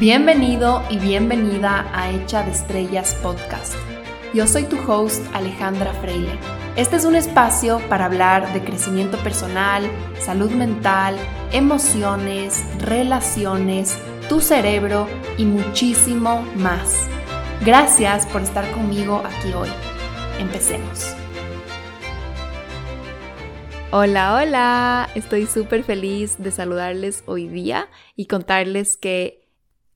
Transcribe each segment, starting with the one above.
Bienvenido y bienvenida a Hecha de Estrellas Podcast. Yo soy tu host Alejandra Freile. Este es un espacio para hablar de crecimiento personal, salud mental, emociones, relaciones, tu cerebro y muchísimo más. Gracias por estar conmigo aquí hoy. Empecemos. Hola, hola. Estoy súper feliz de saludarles hoy día y contarles que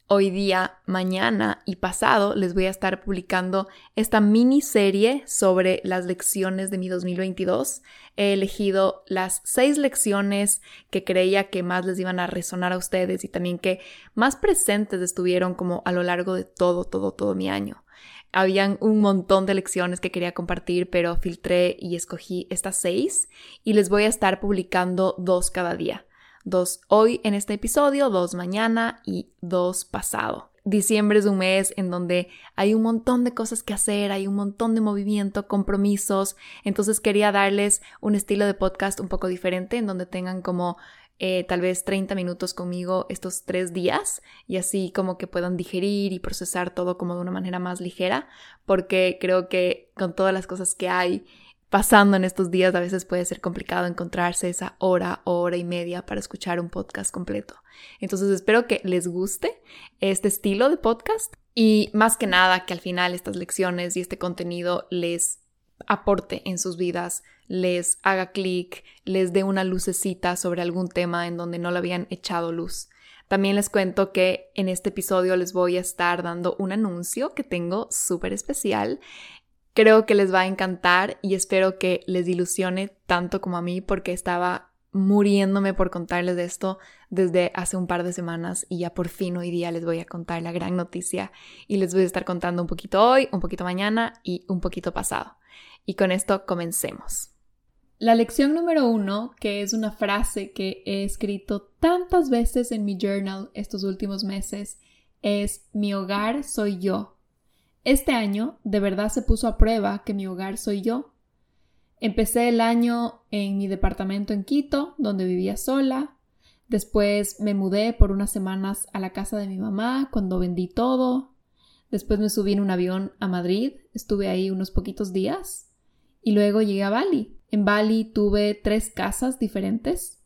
Hoy día, mañana y pasado les voy a estar publicando esta miniserie sobre las lecciones de mi 2022. He elegido las seis lecciones que creía que más les iban a resonar a ustedes y también que más presentes estuvieron como a lo largo de todo, todo, todo mi año. Habían un montón de lecciones que quería compartir, pero filtré y escogí estas seis y les voy a estar publicando dos cada día dos hoy en este episodio, dos mañana y dos pasado. Diciembre es un mes en donde hay un montón de cosas que hacer, hay un montón de movimiento, compromisos, entonces quería darles un estilo de podcast un poco diferente en donde tengan como eh, tal vez 30 minutos conmigo estos tres días y así como que puedan digerir y procesar todo como de una manera más ligera, porque creo que con todas las cosas que hay pasando en estos días, a veces puede ser complicado encontrarse esa hora o hora y media para escuchar un podcast completo. Entonces espero que les guste este estilo de podcast y más que nada que al final estas lecciones y este contenido les aporte en sus vidas, les haga clic, les dé una lucecita sobre algún tema en donde no le habían echado luz. También les cuento que en este episodio les voy a estar dando un anuncio que tengo súper especial Creo que les va a encantar y espero que les ilusione tanto como a mí porque estaba muriéndome por contarles de esto desde hace un par de semanas y ya por fin hoy día les voy a contar la gran noticia y les voy a estar contando un poquito hoy, un poquito mañana y un poquito pasado. Y con esto comencemos. La lección número uno, que es una frase que he escrito tantas veces en mi journal estos últimos meses, es mi hogar soy yo este año de verdad se puso a prueba que mi hogar soy yo. Empecé el año en mi departamento en Quito, donde vivía sola. Después me mudé por unas semanas a la casa de mi mamá cuando vendí todo. Después me subí en un avión a Madrid, estuve ahí unos poquitos días. Y luego llegué a Bali. En Bali tuve tres casas diferentes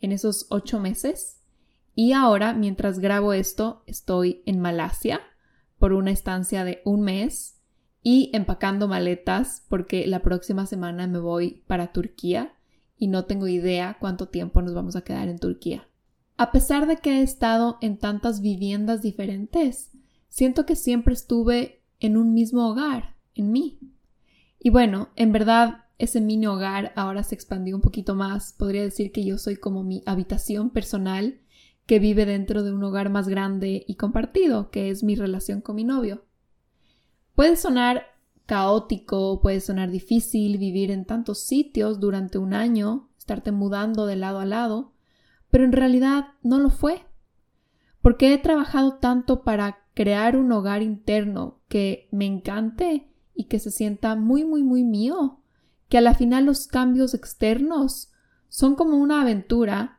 en esos ocho meses. Y ahora, mientras grabo esto, estoy en Malasia, por una estancia de un mes y empacando maletas porque la próxima semana me voy para Turquía y no tengo idea cuánto tiempo nos vamos a quedar en Turquía. A pesar de que he estado en tantas viviendas diferentes, siento que siempre estuve en un mismo hogar, en mí. Y bueno, en verdad ese mini hogar ahora se expandió un poquito más. Podría decir que yo soy como mi habitación personal que vive dentro de un hogar más grande y compartido, que es mi relación con mi novio. Puede sonar caótico, puede sonar difícil vivir en tantos sitios durante un año, estarte mudando de lado a lado, pero en realidad no lo fue. Porque he trabajado tanto para crear un hogar interno que me encante y que se sienta muy, muy, muy mío, que a la final los cambios externos son como una aventura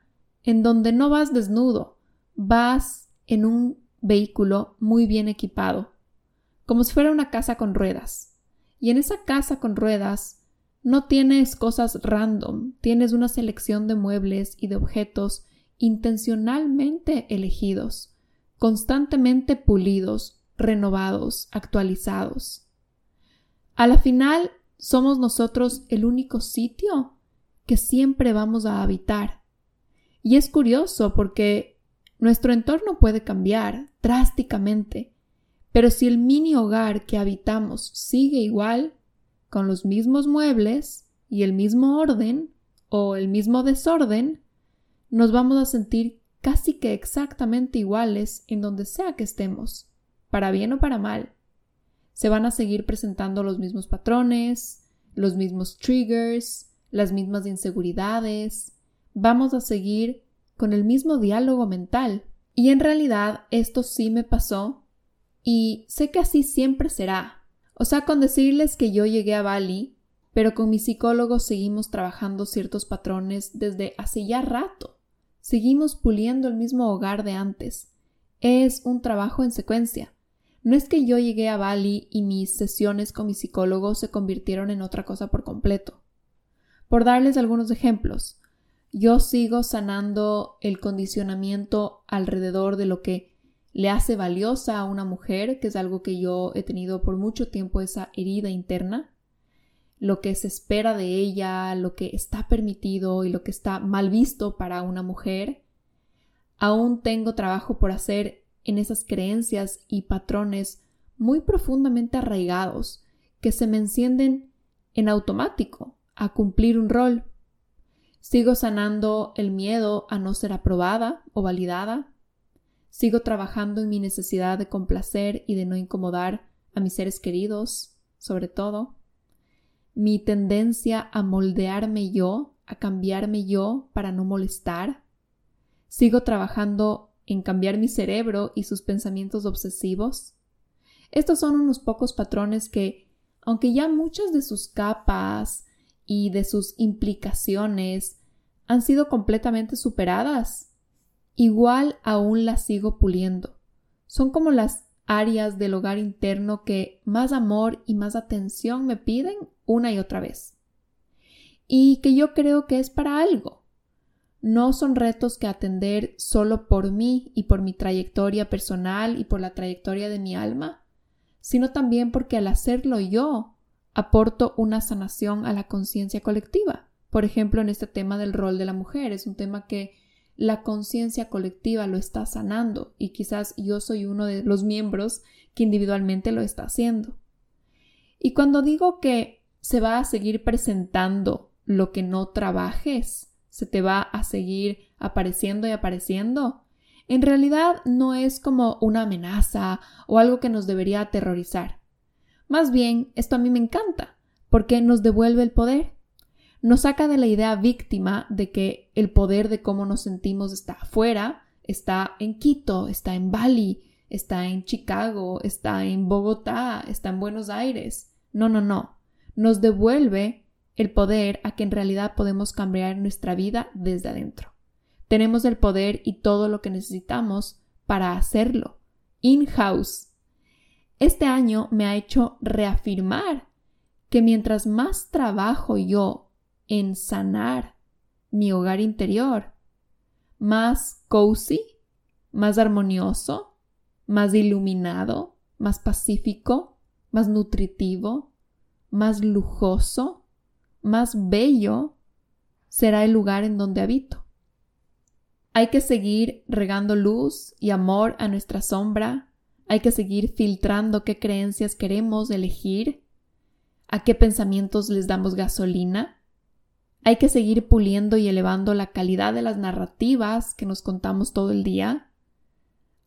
en donde no vas desnudo, vas en un vehículo muy bien equipado, como si fuera una casa con ruedas. Y en esa casa con ruedas no tienes cosas random, tienes una selección de muebles y de objetos intencionalmente elegidos, constantemente pulidos, renovados, actualizados. A la final, somos nosotros el único sitio que siempre vamos a habitar y es curioso porque nuestro entorno puede cambiar drásticamente, pero si el mini hogar que habitamos sigue igual, con los mismos muebles y el mismo orden o el mismo desorden, nos vamos a sentir casi que exactamente iguales en donde sea que estemos, para bien o para mal. Se van a seguir presentando los mismos patrones, los mismos triggers, las mismas inseguridades, vamos a seguir con el mismo diálogo mental. Y en realidad esto sí me pasó y sé que así siempre será. O sea, con decirles que yo llegué a Bali, pero con mi psicólogo seguimos trabajando ciertos patrones desde hace ya rato. Seguimos puliendo el mismo hogar de antes, es un trabajo en secuencia. No es que yo llegué a Bali y mis sesiones con mi psicólogo se convirtieron en otra cosa por completo. Por darles algunos ejemplos, yo sigo sanando el condicionamiento alrededor de lo que le hace valiosa a una mujer, que es algo que yo he tenido por mucho tiempo esa herida interna, lo que se espera de ella, lo que está permitido y lo que está mal visto para una mujer. Aún tengo trabajo por hacer en esas creencias y patrones muy profundamente arraigados que se me encienden en automático a cumplir un rol. Sigo sanando el miedo a no ser aprobada o validada, Sigo trabajando en mi necesidad de complacer y de no incomodar a mis seres queridos, sobre todo. Mi tendencia a moldearme yo, a cambiarme yo para no molestar. Sigo trabajando en cambiar mi cerebro y sus pensamientos obsesivos. Estos son unos pocos patrones que, aunque ya muchas de sus capas y de sus implicaciones han sido completamente superadas, igual aún las sigo puliendo. Son como las áreas del hogar interno que más amor y más atención me piden una y otra vez. Y que yo creo que es para algo. No son retos que atender solo por mí y por mi trayectoria personal y por la trayectoria de mi alma, sino también porque al hacerlo yo aporto una sanación a la conciencia colectiva. Por ejemplo, en este tema del rol de la mujer, es un tema que la conciencia colectiva lo está sanando y quizás yo soy uno de los miembros que individualmente lo está haciendo. Y cuando digo que se va a seguir presentando lo que no trabajes, se te va a seguir apareciendo y apareciendo, en realidad no es como una amenaza o algo que nos debería aterrorizar. Más bien, esto a mí me encanta, porque nos devuelve el poder nos saca de la idea víctima de que el poder de cómo nos sentimos está afuera, está en Quito, está en Bali, está en Chicago, está en Bogotá, está en Buenos Aires. No, no, no. Nos devuelve el poder a que en realidad podemos cambiar nuestra vida desde adentro. Tenemos el poder y todo lo que necesitamos para hacerlo. In-house. Este año me ha hecho reafirmar que mientras más trabajo yo en sanar mi hogar interior, más cozy, más armonioso, más iluminado, más pacífico, más nutritivo, más lujoso, más bello será el lugar en donde habito. Hay que seguir regando luz y amor a nuestra sombra, hay que seguir filtrando qué creencias queremos elegir, a qué pensamientos les damos gasolina, hay que seguir puliendo y elevando la calidad de las narrativas que nos contamos todo el día.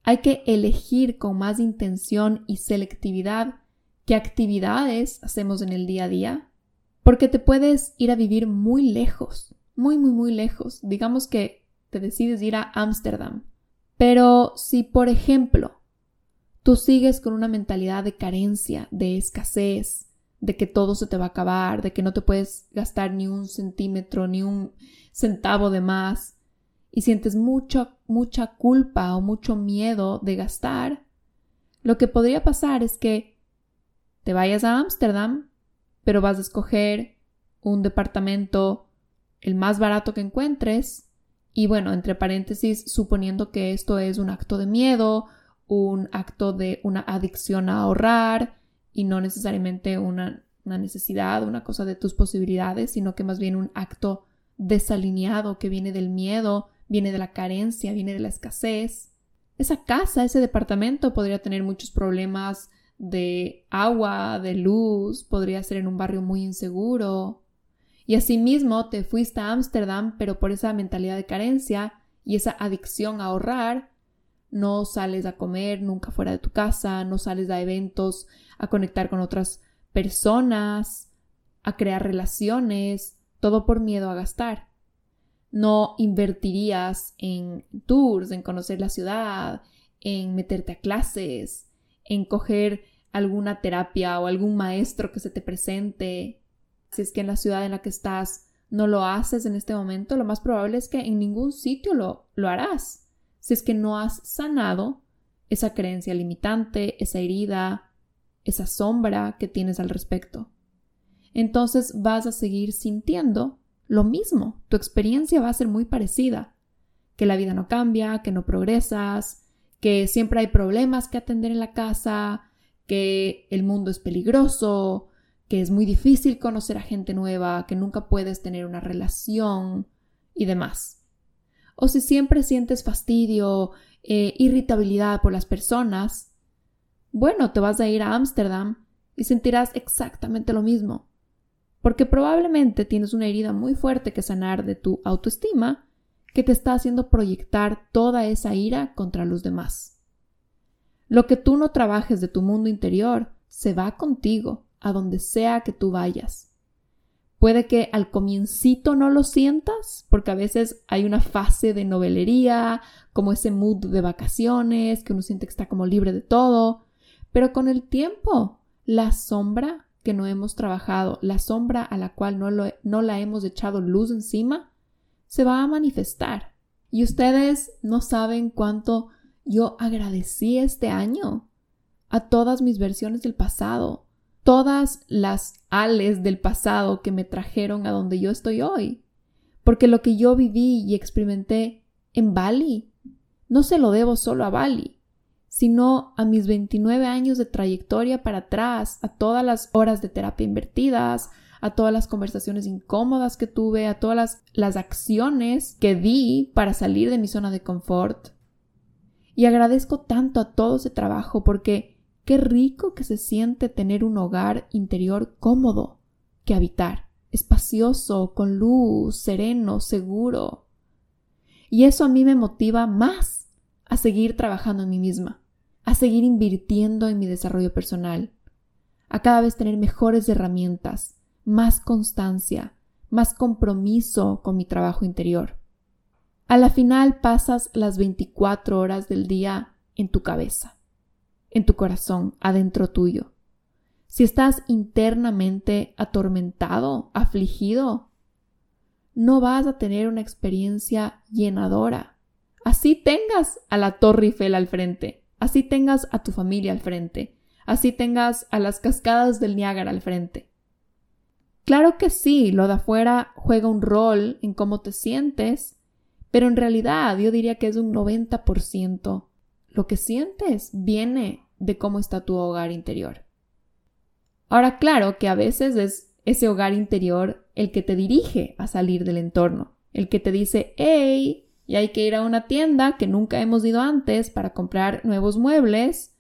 Hay que elegir con más intención y selectividad qué actividades hacemos en el día a día, porque te puedes ir a vivir muy lejos, muy, muy, muy lejos. Digamos que te decides ir a Ámsterdam. Pero si, por ejemplo, tú sigues con una mentalidad de carencia, de escasez, de que todo se te va a acabar, de que no te puedes gastar ni un centímetro, ni un centavo de más, y sientes mucha, mucha culpa o mucho miedo de gastar, lo que podría pasar es que te vayas a Ámsterdam, pero vas a escoger un departamento el más barato que encuentres, y bueno, entre paréntesis, suponiendo que esto es un acto de miedo, un acto de una adicción a ahorrar, y no necesariamente una, necesidad, una cosa de tus posibilidades, sino que más bien un acto desalineado que viene del miedo, viene de la carencia, viene de la escasez. Esa casa, ese departamento podría tener muchos problemas de agua, de luz, podría ser en un barrio muy inseguro. Y asimismo te fuiste a Ámsterdam, pero por esa mentalidad de carencia y esa adicción a ahorrar, no sales a comer nunca fuera de tu casa, no sales a eventos a conectar con otras personas, a crear relaciones, todo por miedo a gastar. No invertirías en tours, en conocer la ciudad, en meterte a clases, en coger alguna terapia o algún maestro que se te presente. Si es que en la ciudad en la que estás no lo haces en este momento, lo más probable es que en ningún sitio lo, lo harás. Si es que no has sanado esa creencia limitante, esa herida, esa sombra que tienes al respecto. Entonces vas a seguir sintiendo lo mismo. Tu experiencia va a ser muy parecida. Que la vida no cambia, que no progresas, que siempre hay problemas que atender en la casa, que el mundo es peligroso, que es muy difícil conocer a gente nueva, que nunca puedes tener una relación y demás. O si siempre sientes fastidio, eh, irritabilidad por las personas, bueno, te vas a ir a Ámsterdam y sentirás exactamente lo mismo, porque probablemente tienes una herida muy fuerte que sanar de tu autoestima que te está haciendo proyectar toda esa ira contra los demás. Lo que tú no trabajes de tu mundo interior se va contigo a donde sea que tú vayas. Puede que al comiencito no lo sientas, porque a veces hay una fase de novelería, como ese mood de vacaciones, que uno siente que está como libre de todo, pero con el tiempo, la sombra que no hemos trabajado, la sombra a la cual no, no la hemos echado luz encima, se va a manifestar. Y ustedes no saben cuánto yo agradecí este año a todas mis versiones del pasado, todas las ales del pasado que me trajeron a donde yo estoy hoy. Porque lo que yo viví y experimenté en Bali, no se lo debo solo a Bali, sino a mis 29 años de trayectoria para atrás, a todas las horas de terapia invertidas, a todas las conversaciones incómodas que tuve, a todas las, las acciones que di para salir de mi zona de confort. Y agradezco tanto a todo ese trabajo porque Qué rico que se siente tener un hogar interior cómodo que habitar, espacioso, con luz, sereno, seguro. Y eso a mí me motiva más a seguir trabajando en mí misma, a seguir invirtiendo en mi desarrollo personal, a cada vez tener mejores herramientas, más constancia, más compromiso con mi trabajo interior. A la final pasas las 24 horas del día en tu cabeza en tu corazón, adentro tuyo. Si estás internamente atormentado, afligido, no vas a tener una experiencia llenadora. Así tengas a la Torre Eiffel al frente, así tengas a tu familia al frente, así tengas a las cascadas del Niágara al frente. Claro que sí, lo de afuera juega un rol en cómo te sientes, pero en realidad yo diría que es un 90% lo que sientes viene de cómo está tu hogar interior. Ahora, claro que a veces es ese hogar interior el que te dirige a salir del entorno, el que te dice, hey, y hay que ir a una tienda que nunca hemos ido antes para comprar nuevos muebles,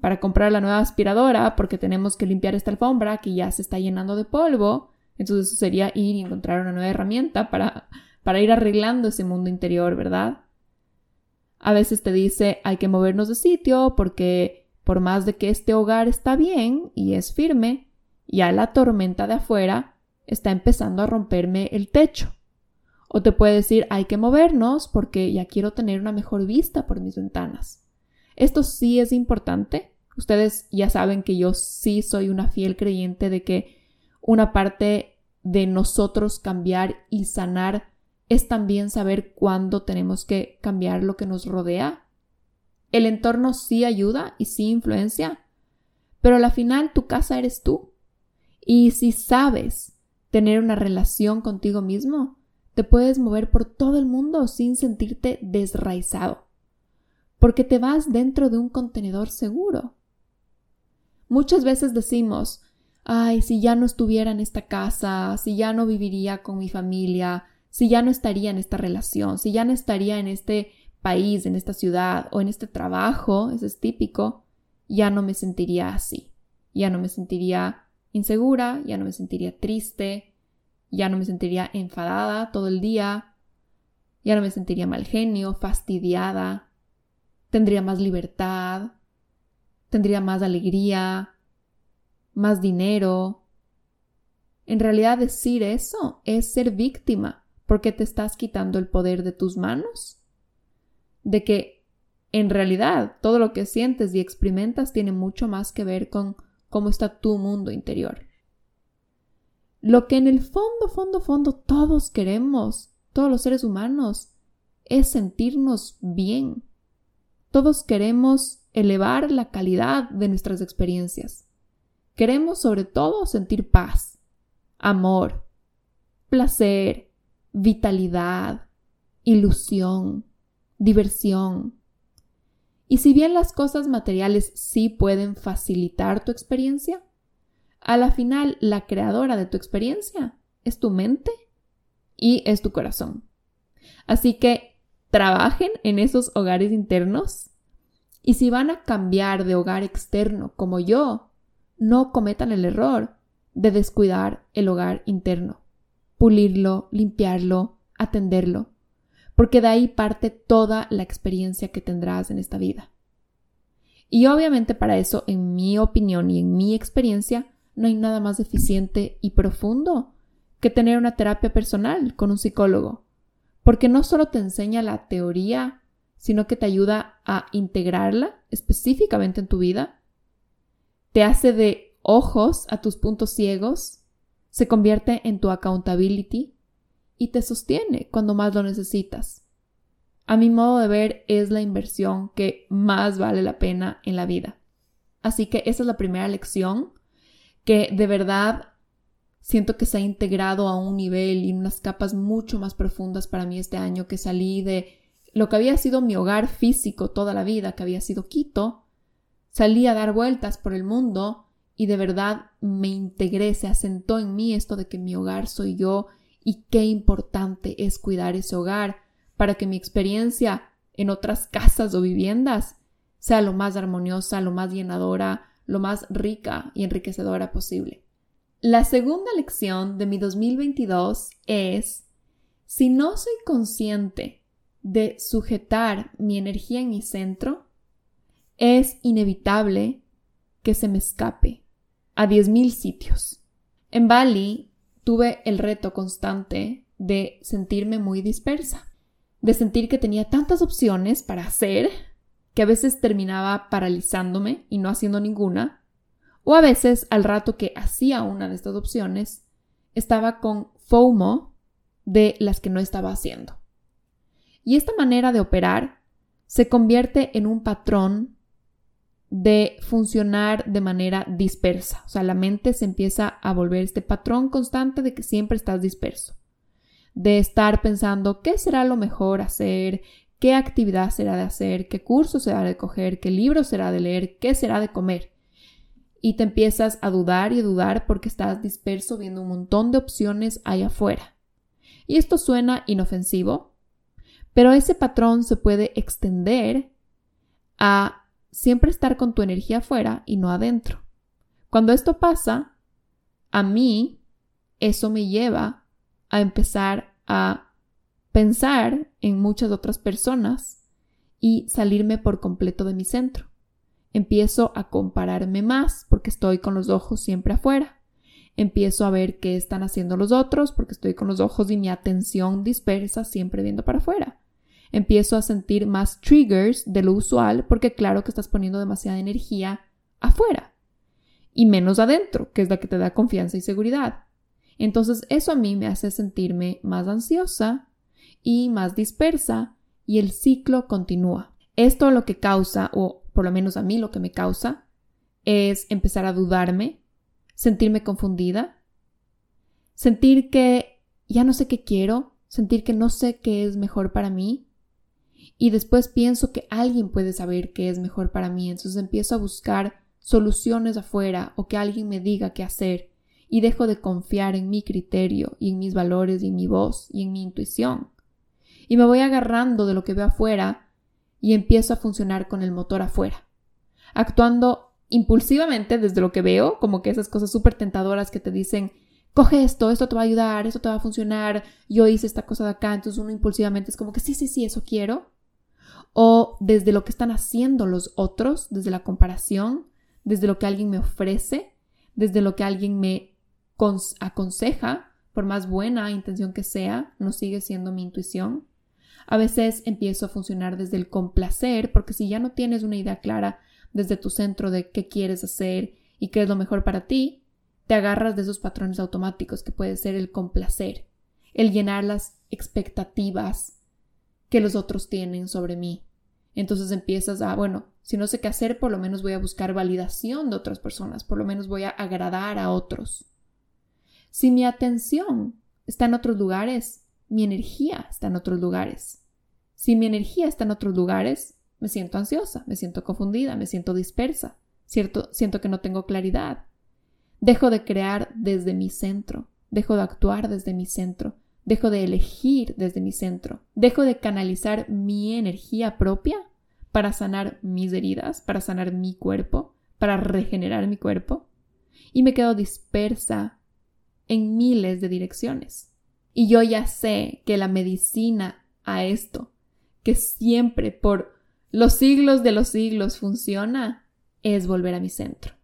para comprar la nueva aspiradora, porque tenemos que limpiar esta alfombra que ya se está llenando de polvo. Entonces eso sería ir y encontrar una nueva herramienta para, para ir arreglando ese mundo interior, ¿verdad? A veces te dice hay que movernos de sitio porque por más de que este hogar está bien y es firme, ya la tormenta de afuera está empezando a romperme el techo. O te puede decir hay que movernos porque ya quiero tener una mejor vista por mis ventanas. Esto sí es importante. Ustedes ya saben que yo sí soy una fiel creyente de que una parte de nosotros cambiar y sanar es también saber cuándo tenemos que cambiar lo que nos rodea. El entorno sí ayuda y sí influencia, pero al final tu casa eres tú. Y si sabes tener una relación contigo mismo, te puedes mover por todo el mundo sin sentirte desraizado, porque te vas dentro de un contenedor seguro. Muchas veces decimos, ay, si ya no estuviera en esta casa, si ya no viviría con mi familia, si ya no estaría en esta relación, si ya no estaría en este país, en esta ciudad o en este trabajo, eso es típico, ya no me sentiría así, ya no me sentiría insegura, ya no me sentiría triste, ya no me sentiría enfadada todo el día, ya no me sentiría mal genio, fastidiada, tendría más libertad, tendría más alegría, más dinero. En realidad decir eso es ser víctima porque te estás quitando el poder de tus manos? De que en realidad todo lo que sientes y experimentas tiene mucho más que ver con cómo está tu mundo interior. Lo que en el fondo, fondo, fondo todos queremos, todos los seres humanos, es sentirnos bien. Todos queremos elevar la calidad de nuestras experiencias. Queremos sobre todo sentir paz, amor, placer, vitalidad, ilusión, diversión. Y si bien las cosas materiales sí pueden facilitar tu experiencia, a la final la creadora de tu experiencia es tu mente y es tu corazón. Así que trabajen en esos hogares internos y si van a cambiar de hogar externo como yo, no cometan el error de descuidar el hogar interno, pulirlo, limpiarlo, atenderlo, porque de ahí parte toda la experiencia que tendrás en esta vida. Y obviamente para eso, en mi opinión y en mi experiencia, no hay nada más eficiente y profundo que tener una terapia personal con un psicólogo, porque no solo te enseña la teoría, sino que te ayuda a integrarla específicamente en tu vida, te hace de ojos a tus puntos ciegos, se convierte en tu accountability y te sostiene cuando más lo necesitas. A mi modo de ver es la inversión que más vale la pena en la vida. Así que esa es la primera lección que de verdad siento que se ha integrado a un nivel y unas capas mucho más profundas para mí este año que salí de lo que había sido mi hogar físico toda la vida, que había sido Quito, salí a dar vueltas por el mundo y de verdad me integré, se asentó en mí esto de que mi hogar soy yo y qué importante es cuidar ese hogar para que mi experiencia en otras casas o viviendas sea lo más armoniosa, lo más llenadora, lo más rica y enriquecedora posible. La segunda lección de mi 2022 es, si no soy consciente de sujetar mi energía en mi centro, es inevitable que se me escape a 10.000 sitios. En Bali tuve el reto constante de sentirme muy dispersa, de sentir que tenía tantas opciones para hacer que a veces terminaba paralizándome y no haciendo ninguna, o a veces al rato que hacía una de estas opciones, estaba con FOMO de las que no estaba haciendo. Y esta manera de operar se convierte en un patrón de funcionar de manera dispersa. O sea, la mente se empieza a volver este patrón constante de que siempre estás disperso. De estar pensando qué será lo mejor hacer, qué actividad será de hacer, qué curso será de coger, qué libro será de leer, qué será de comer. Y te empiezas a dudar y a dudar porque estás disperso viendo un montón de opciones ahí afuera. Y esto suena inofensivo, pero ese patrón se puede extender a siempre estar con tu energía afuera y no adentro. Cuando esto pasa, a mí eso me lleva a empezar a pensar en muchas otras personas y salirme por completo de mi centro. Empiezo a compararme más porque estoy con los ojos siempre afuera. Empiezo a ver qué están haciendo los otros porque estoy con los ojos y mi atención dispersa siempre viendo para afuera. Empiezo a sentir más triggers de lo usual porque claro que estás poniendo demasiada energía afuera y menos adentro, que es la que te da confianza y seguridad. Entonces eso a mí me hace sentirme más ansiosa, y más dispersa y el ciclo continúa. Esto lo que causa, o por lo menos a mí lo que me causa, es empezar a dudarme, sentirme confundida, sentir que ya no sé qué quiero, sentir que no sé qué es mejor para mí y después pienso que alguien puede saber qué es mejor para mí, entonces empiezo a buscar soluciones afuera o que alguien me diga qué hacer y dejo de confiar en mi criterio y en mis valores y en mi voz y en mi intuición y me voy agarrando de lo que veo afuera y empiezo a funcionar con el motor afuera, actuando impulsivamente desde lo que veo, como que esas cosas súper tentadoras que te dicen, coge esto, esto te va a ayudar, esto te va a funcionar, yo hice esta cosa de acá, entonces uno impulsivamente es como que sí, sí, sí, eso quiero. O desde lo que están haciendo los otros, desde la comparación, desde lo que alguien me ofrece, desde lo que alguien me aconseja, por más buena intención que sea, no sigue siendo mi intuición. A veces empiezo a funcionar desde el complacer, porque si ya no tienes una idea clara desde tu centro de qué quieres hacer y qué es lo mejor para ti, te agarras de esos patrones automáticos que puede ser el complacer, el llenar las expectativas que los otros tienen sobre mí. Entonces empiezas a, bueno, Si no sé qué hacer, por lo menos voy a buscar validación de otras personas, por lo menos voy a agradar a otros. Si mi atención está en otros lugares, mi energía está en otros lugares. Si mi energía está en otros lugares, me siento ansiosa, me siento confundida, me siento dispersa, cierto, siento que no tengo claridad. Dejo de crear desde mi centro, dejo de actuar desde mi centro, dejo de elegir desde mi centro, dejo de canalizar mi energía propia para sanar mis heridas, para sanar mi cuerpo, para regenerar mi cuerpo, y me quedo dispersa en miles de direcciones. Y yo ya sé que la medicina a esto, que siempre por los siglos de los siglos funciona, es volver a mi centro.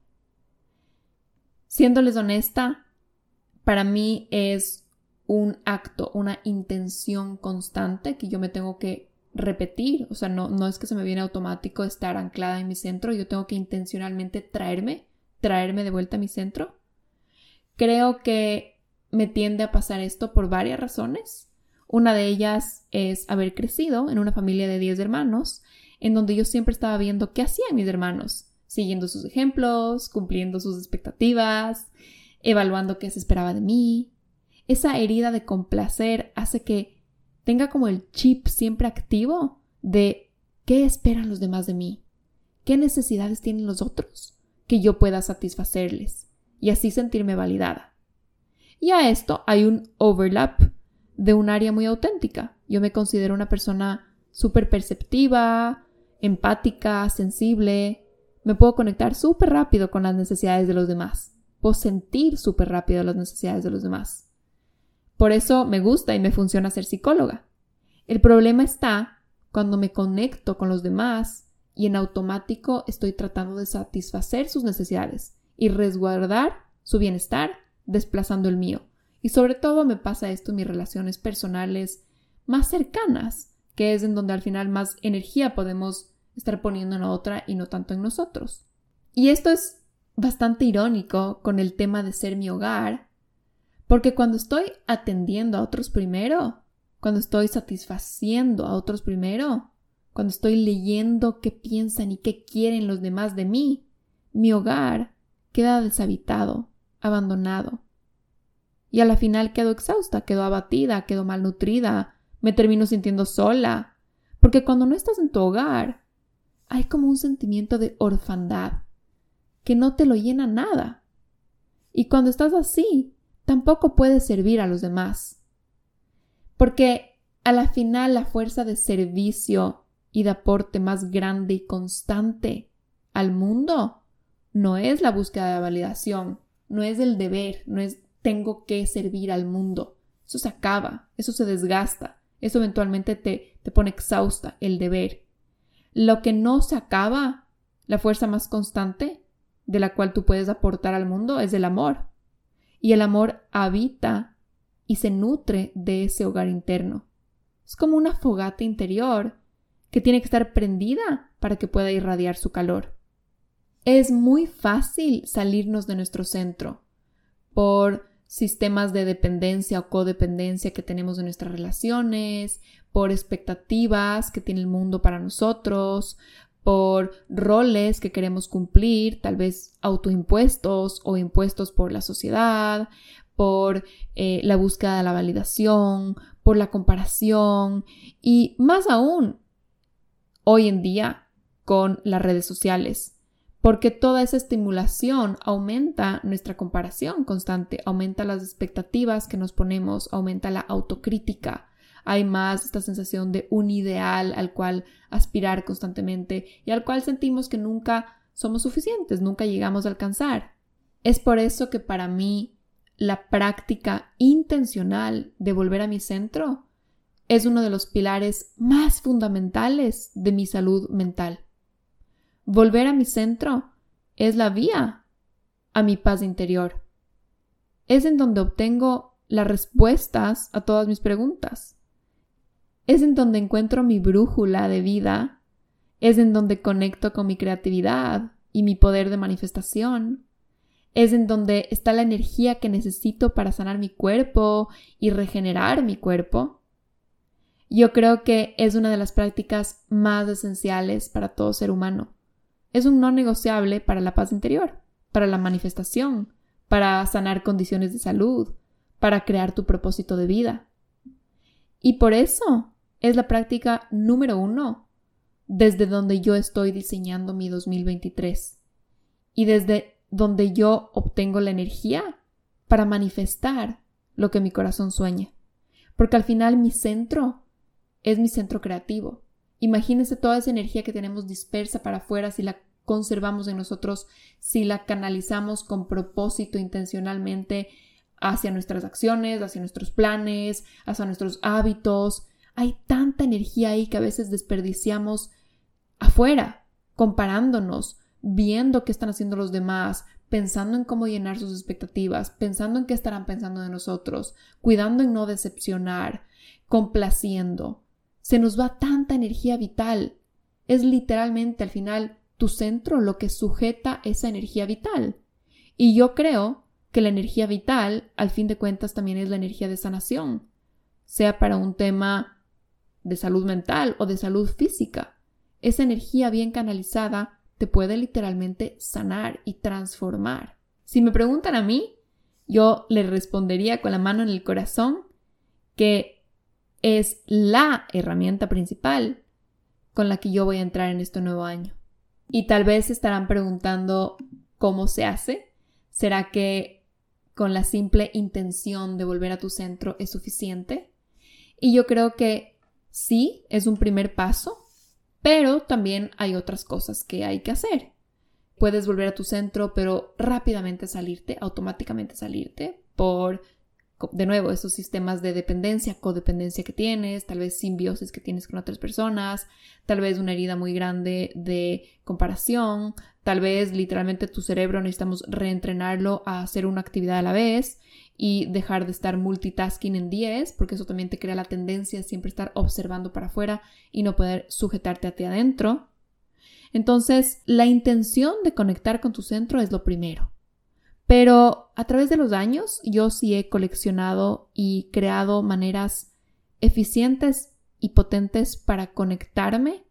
Siéndoles honesta, para mí es un acto, una intención constante que yo me tengo que repetir, o sea, no, no es que se me viene automático estar anclada en mi centro, yo tengo que intencionalmente traerme, traerme de vuelta a mi centro. Creo que me tiende a pasar esto por varias razones. Una de ellas es haber crecido en una familia de 10 hermanos, en donde yo siempre estaba viendo qué hacían mis hermanos, siguiendo sus ejemplos, cumpliendo sus expectativas, evaluando qué se esperaba de mí. Esa herida de complacer hace que tenga como el chip siempre activo de qué esperan los demás de mí, qué necesidades tienen los otros, que yo pueda satisfacerles y así sentirme validada. Y a esto hay un overlap de un área muy auténtica. Yo me considero una persona súper perceptiva, empática, sensible. Me puedo conectar súper rápido con las necesidades de los demás. Puedo sentir súper rápido las necesidades de los demás. Por eso me gusta y me funciona ser psicóloga. El problema está cuando me conecto con los demás y en automático estoy tratando de satisfacer sus necesidades y resguardar su bienestar desplazando el mío. Y sobre todo me pasa esto en mis relaciones personales más cercanas, que es en donde al final más energía podemos estar poniendo en la otra y no tanto en nosotros. Y esto es bastante irónico con el tema de ser mi hogar, porque cuando estoy atendiendo a otros primero, cuando estoy satisfaciendo a otros primero, cuando estoy leyendo qué piensan y qué quieren los demás de mí, mi hogar queda deshabitado, abandonado. Y a la final quedo exhausta, quedo abatida, quedo malnutrida, me termino sintiendo sola. Porque cuando no estás en tu hogar, hay como un sentimiento de orfandad, que no te lo llena nada. Y cuando estás así, tampoco puede servir a los demás. Porque a la final la fuerza de servicio y de aporte más grande y constante al mundo no es la búsqueda de validación, no es el deber, no es tengo que servir al mundo. Eso se acaba, eso se desgasta, eso eventualmente te, te pone exhausta, el deber. Lo que no se acaba, la fuerza más constante de la cual tú puedes aportar al mundo es el amor y el amor habita y se nutre de ese hogar interno. Es como una fogata interior que tiene que estar prendida para que pueda irradiar su calor. Es muy fácil salirnos de nuestro centro por sistemas de dependencia o codependencia que tenemos de nuestras relaciones, por expectativas que tiene el mundo para nosotros, por roles que queremos cumplir, tal vez autoimpuestos o impuestos por la sociedad, por eh, la búsqueda de la validación, por la comparación y más aún hoy en día con las redes sociales, porque toda esa estimulación aumenta nuestra comparación constante, aumenta las expectativas que nos ponemos, aumenta la autocrítica, hay más esta sensación de un ideal al cual aspirar constantemente y al cual sentimos que nunca somos suficientes, nunca llegamos a alcanzar. Es por eso que para mí la práctica intencional de volver a mi centro es uno de los pilares más fundamentales de mi salud mental. Volver a mi centro es la vía a mi paz interior. Es en donde obtengo las respuestas a todas mis preguntas. Es en donde encuentro mi brújula de vida, es en donde conecto con mi creatividad y mi poder de manifestación, es en donde está la energía que necesito para sanar mi cuerpo y regenerar mi cuerpo. Yo creo que es una de las prácticas más esenciales para todo ser humano, es un no negociable para la paz interior, para la manifestación, para sanar condiciones de salud, para crear tu propósito de vida. Y por eso es la práctica número uno desde donde yo estoy diseñando mi 2023 y desde donde yo obtengo la energía para manifestar lo que mi corazón sueña. Porque al final mi centro es mi centro creativo. Imagínense toda esa energía que tenemos dispersa para afuera si la conservamos en nosotros, si la canalizamos con propósito intencionalmente hacia nuestras acciones, hacia nuestros planes, hacia nuestros hábitos. Hay tanta energía ahí que a veces desperdiciamos afuera, comparándonos, viendo qué están haciendo los demás, pensando en cómo llenar sus expectativas, pensando en qué estarán pensando de nosotros, cuidando en no decepcionar, complaciendo. Se nos va tanta energía vital. Es literalmente al final tu centro lo que sujeta esa energía vital. Y yo creo que la energía vital, al fin de cuentas, también es la energía de sanación, sea para un tema de salud mental o de salud física. Esa energía bien canalizada te puede literalmente sanar y transformar. Si me preguntan a mí, yo le respondería con la mano en el corazón que es la herramienta principal con la que yo voy a entrar en este nuevo año. Y tal vez estarán preguntando cómo se hace. ¿Será que con la simple intención de volver a tu centro es suficiente? Y yo creo que sí, es un primer paso, pero también hay otras cosas que hay que hacer. Puedes volver a tu centro, pero rápidamente salirte, automáticamente salirte por, de nuevo, esos sistemas de dependencia, codependencia que tienes, tal vez simbiosis que tienes con otras personas, tal vez una herida muy grande de comparación, tal vez literalmente tu cerebro necesitamos reentrenarlo a hacer una actividad a la vez y dejar de estar multitasking en 10, porque eso también te crea la tendencia de siempre estar observando para afuera y no poder sujetarte a ti adentro. Entonces, la intención de conectar con tu centro es lo primero. Pero a través de los años, yo sí he coleccionado y creado maneras eficientes y potentes para conectarme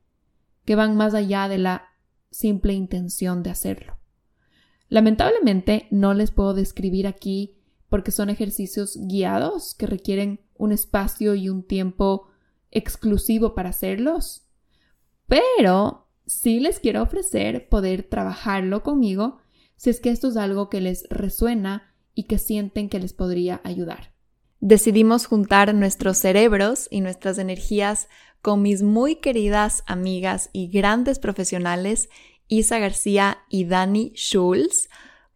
que van más allá de la simple intención de hacerlo. Lamentablemente, no les puedo describir aquí porque son ejercicios guiados que requieren un espacio y un tiempo exclusivo para hacerlos. Pero sí les quiero ofrecer poder trabajarlo conmigo si es que esto es algo que les resuena y que sienten que les podría ayudar. Decidimos juntar nuestros cerebros y nuestras energías con mis muy queridas amigas y grandes profesionales Isa García y Dani Schulz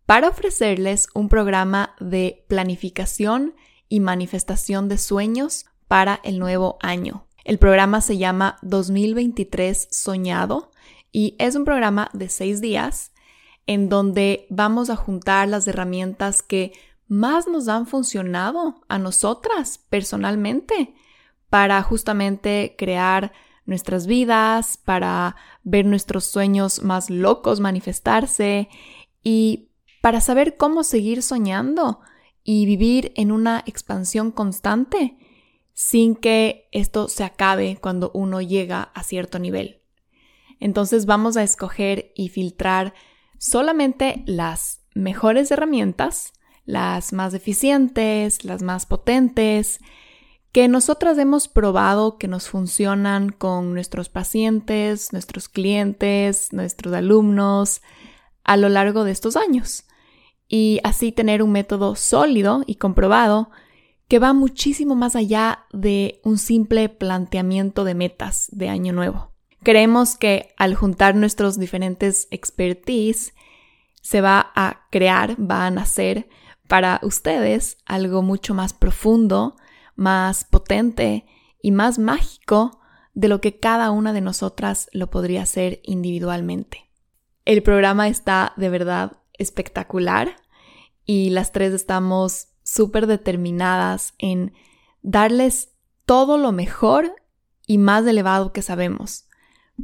para ofrecerles un programa de planificación y manifestación de sueños para el nuevo año. El programa se llama 2023 Soñado y es un programa de seis días en donde vamos a juntar las herramientas que más nos han funcionado a nosotras personalmente para justamente crear nuestras vidas, para ver nuestros sueños más locos manifestarse y para saber cómo seguir soñando y vivir en una expansión constante sin que esto se acabe cuando uno llega a cierto nivel. Entonces vamos a escoger y filtrar solamente las mejores herramientas, las más eficientes, las más potentes, que nosotras hemos probado que nos funcionan con nuestros pacientes, nuestros clientes, nuestros alumnos a lo largo de estos años y así tener un método sólido y comprobado que va muchísimo más allá de un simple planteamiento de metas de año nuevo. Creemos que al juntar nuestros diferentes expertise se va a crear, va a nacer para ustedes algo mucho más profundo, más potente y más mágico de lo que cada una de nosotras lo podría hacer individualmente. El programa está de verdad espectacular y las tres estamos súper determinadas en darles todo lo mejor y más elevado que sabemos,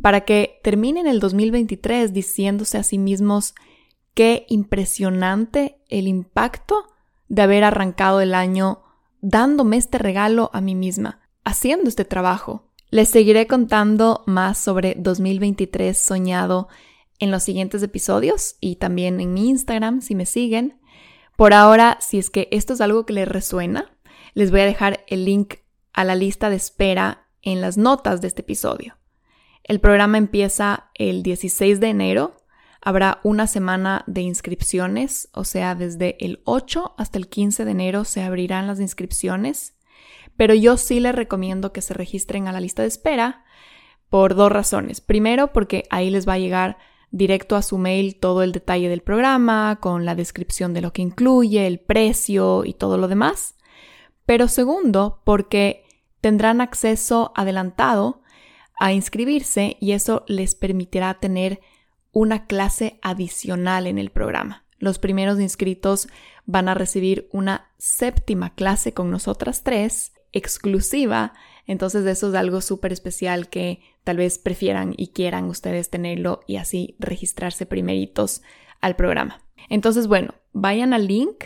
para que terminen el 2023 diciéndose a sí mismos qué impresionante el impacto de haber arrancado el año dándome este regalo a mí misma, haciendo este trabajo. Les seguiré contando más sobre 2023 soñado en los siguientes episodios y también en mi Instagram si me siguen. Por ahora, si es que esto es algo que les resuena, les voy a dejar el link a la lista de espera en las notas de este episodio. El programa empieza el 16 de enero. Habrá una semana de inscripciones, o sea, desde el 8 hasta el 15 de enero se abrirán las inscripciones. Pero yo sí les recomiendo que se registren a la lista de espera por dos razones. Primero, porque ahí les va a llegar directo a su mail todo el detalle del programa, con la descripción de lo que incluye, el precio y todo lo demás. Pero segundo, porque tendrán acceso adelantado a inscribirse y eso les permitirá tener una clase adicional en el programa. Los primeros inscritos van a recibir una séptima clase con nosotras tres, exclusiva, entonces eso es algo súper especial que tal vez prefieran y quieran ustedes tenerlo y así registrarse primeritos al programa. Entonces, bueno, vayan al link,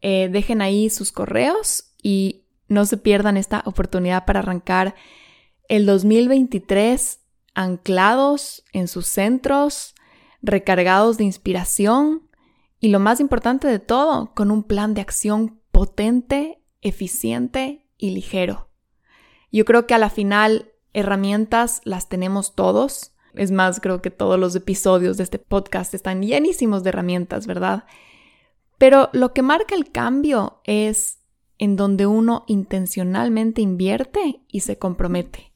eh, dejen ahí sus correos y no se pierdan esta oportunidad para arrancar el 2023 anclados en sus centros, recargados de inspiración y lo más importante de todo, con un plan de acción potente, eficiente y ligero. Yo creo que a la final herramientas las tenemos todos. Es más, creo que todos los episodios de este podcast están llenísimos de herramientas, ¿verdad? Pero lo que marca el cambio es en donde uno intencionalmente invierte y se compromete.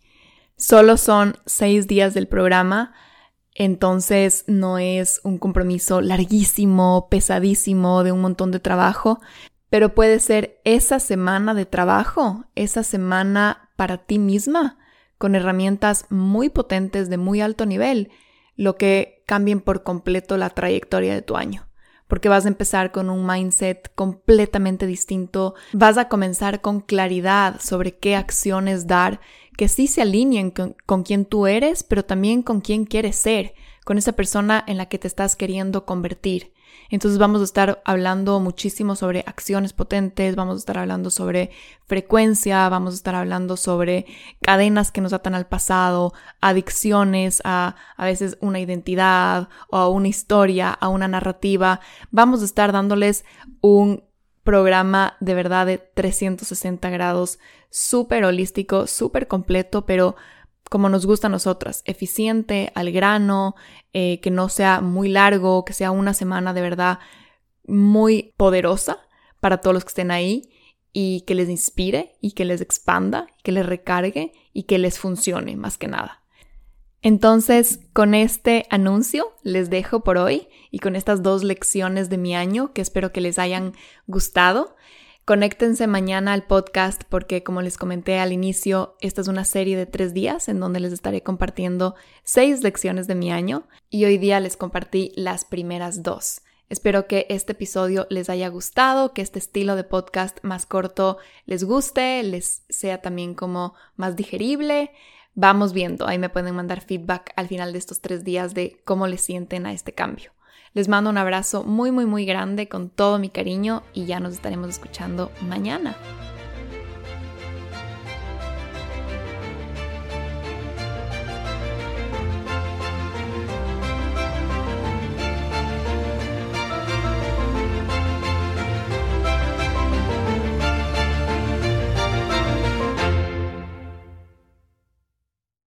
Solo son seis días del programa, entonces no es un compromiso larguísimo, pesadísimo, de un montón de trabajo, pero puede ser esa semana de trabajo, esa semana para ti misma, con herramientas muy potentes de muy alto nivel, lo que cambien por completo la trayectoria de tu año porque vas a empezar con un mindset completamente distinto, vas a comenzar con claridad sobre qué acciones dar que sí se alineen con, con quien tú eres, pero también con quién quieres ser, con esa persona en la que te estás queriendo convertir. Entonces vamos a estar hablando muchísimo sobre acciones potentes, vamos a estar hablando sobre frecuencia, vamos a estar hablando sobre cadenas que nos atan al pasado, adicciones a a veces una identidad o a una historia, a una narrativa. Vamos a estar dándoles un programa de verdad de 360 grados, súper holístico, súper completo, pero como nos gusta a nosotras, eficiente, al grano, eh, que no sea muy largo, que sea una semana de verdad muy poderosa para todos los que estén ahí y que les inspire y que les expanda, que les recargue y que les funcione más que nada. Entonces, con este anuncio les dejo por hoy y con estas dos lecciones de mi año que espero que les hayan gustado. Conéctense mañana al podcast porque como les comenté al inicio, esta es una serie de tres días en donde les estaré compartiendo seis lecciones de mi año y hoy día les compartí las primeras dos. Espero que este episodio les haya gustado, que este estilo de podcast más corto les guste, les sea también como más digerible. Vamos viendo, ahí me pueden mandar feedback al final de estos tres días de cómo les sienten a este cambio. Les mando un abrazo muy, muy, muy grande con todo mi cariño y ya nos estaremos escuchando mañana.